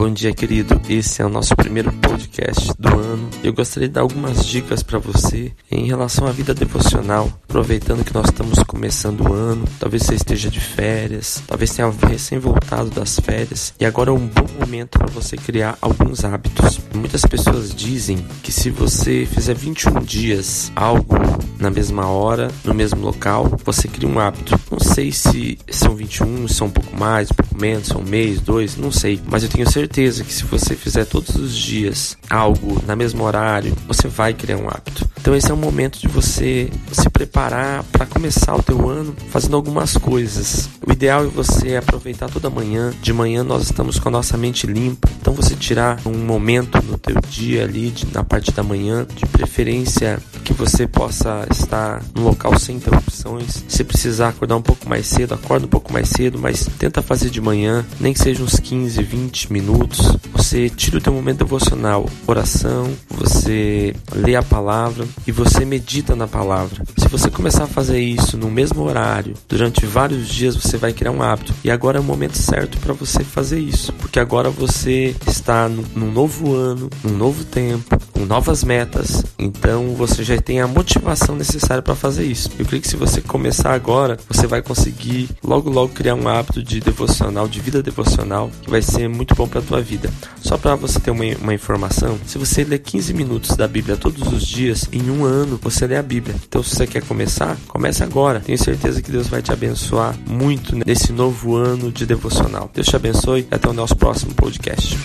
Bom dia, querido. Esse é o nosso primeiro podcast do ano. Eu gostaria de dar algumas dicas para você em relação à vida devocional, aproveitando que nós estamos começando o ano. Talvez você esteja de férias, talvez tenha recém voltado das férias e agora é um bom momento para você criar alguns hábitos. Muitas pessoas dizem que se você fizer 21 dias algo na mesma hora, no mesmo local, você cria um hábito. Não sei se são 21, são um pouco mais, um pouco menos, são um mês, dois, não sei, mas eu tenho certeza que se você fizer todos os dias algo na mesmo horário, você vai criar um hábito. Então esse é o momento de você se preparar para começar o teu ano fazendo algumas coisas. O ideal é você aproveitar toda manhã. De manhã nós estamos com a nossa mente limpa. Então você tirar um momento no teu dia ali, de, na parte da manhã, de preferência que você possa estar no local sem interrupções. Se precisar acordar um pouco mais cedo, acorda um pouco mais cedo, mas tenta fazer de manhã, nem que seja uns 15, 20 minutos. Você tira o teu momento devocional, oração, você lê a palavra, e você medita na palavra. Se você começar a fazer isso no mesmo horário, durante vários dias, você vai criar um hábito. E agora é o momento certo para você fazer isso, porque agora você está num novo ano, num novo tempo, com novas metas. Então você já tem a motivação necessária para fazer isso. Eu creio que se você começar agora, você vai conseguir logo logo criar um hábito de devocional, de vida devocional, que vai ser muito bom para tua vida. Só para você ter uma, uma informação, se você ler 15 minutos da Bíblia todos os dias, em um ano você lê a Bíblia. Então, se você quer começar, comece agora. Tenho certeza que Deus vai te abençoar muito nesse novo ano de devocional. Deus te abençoe e até o nosso próximo podcast.